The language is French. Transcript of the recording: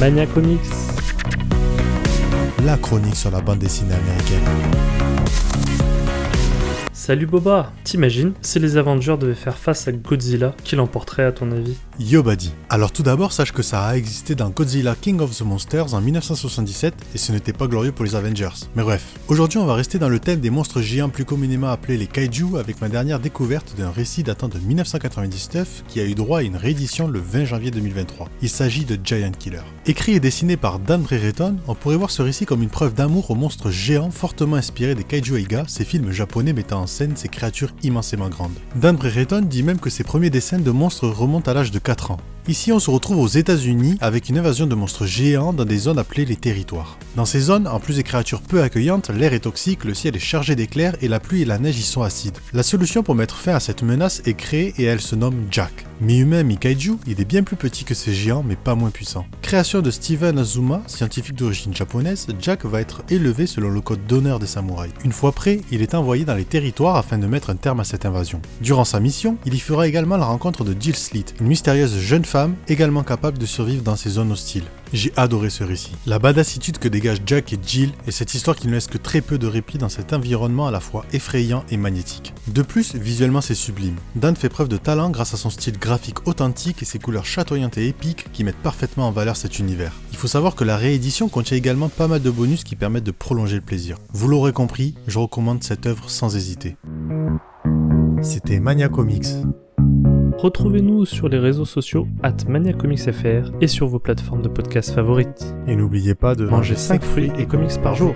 Mania Comics. La chronique sur la bande dessinée américaine. Salut Boba, t'imagines si les Avengers devaient faire face à Godzilla, qui l'emporterait à ton avis? Yo Buddy. Alors tout d'abord, sache que ça a existé dans Godzilla King of the Monsters en 1977 et ce n'était pas glorieux pour les Avengers. Mais bref, aujourd'hui on va rester dans le thème des monstres géants plus communément appelés les kaiju avec ma dernière découverte d'un récit datant de 1999 qui a eu droit à une réédition le 20 janvier 2023. Il s'agit de Giant Killer. Écrit et dessiné par Dan Brereton, on pourrait voir ce récit comme une preuve d'amour aux monstres géants fortement inspirés des kaiju Eiga, ces films japonais mettant en ces créatures immensément grandes. Dan Brereton dit même que ses premiers dessins de monstres remontent à l'âge de 4 ans. Ici, on se retrouve aux États-Unis avec une invasion de monstres géants dans des zones appelées les territoires. Dans ces zones, en plus des créatures peu accueillantes, l'air est toxique, le ciel est chargé d'éclairs et la pluie et la neige y sont acides. La solution pour mettre fin à cette menace est créée et elle se nomme Jack. Mi-humain, mi-kaiju, il est bien plus petit que ces géants mais pas moins puissant. Création de Steven Azuma, scientifique d'origine japonaise, Jack va être élevé selon le code d'honneur des samouraïs. Une fois prêt, il est envoyé dans les territoires afin de mettre un terme à cette invasion. Durant sa mission, il y fera également la rencontre de Jill Sleet, une mystérieuse jeune femme également capable de survivre dans ces zones hostiles. J'ai adoré ce récit. La badassitude que dégagent Jack et Jill et cette histoire qui ne laisse que très peu de répit dans cet environnement à la fois effrayant et magnétique. De plus, visuellement c'est sublime. Dan fait preuve de talent grâce à son style graphique authentique et ses couleurs chatoyantes et épiques qui mettent parfaitement en valeur cet univers. Il faut savoir que la réédition contient également pas mal de bonus qui permettent de prolonger le plaisir. Vous l'aurez compris, je recommande cette œuvre sans hésiter. C'était Mania Comics. Retrouvez-nous sur les réseaux sociaux at ManiaComicsFR et sur vos plateformes de podcast favorites. Et n'oubliez pas de Mangez 5 fruits et comics par jour.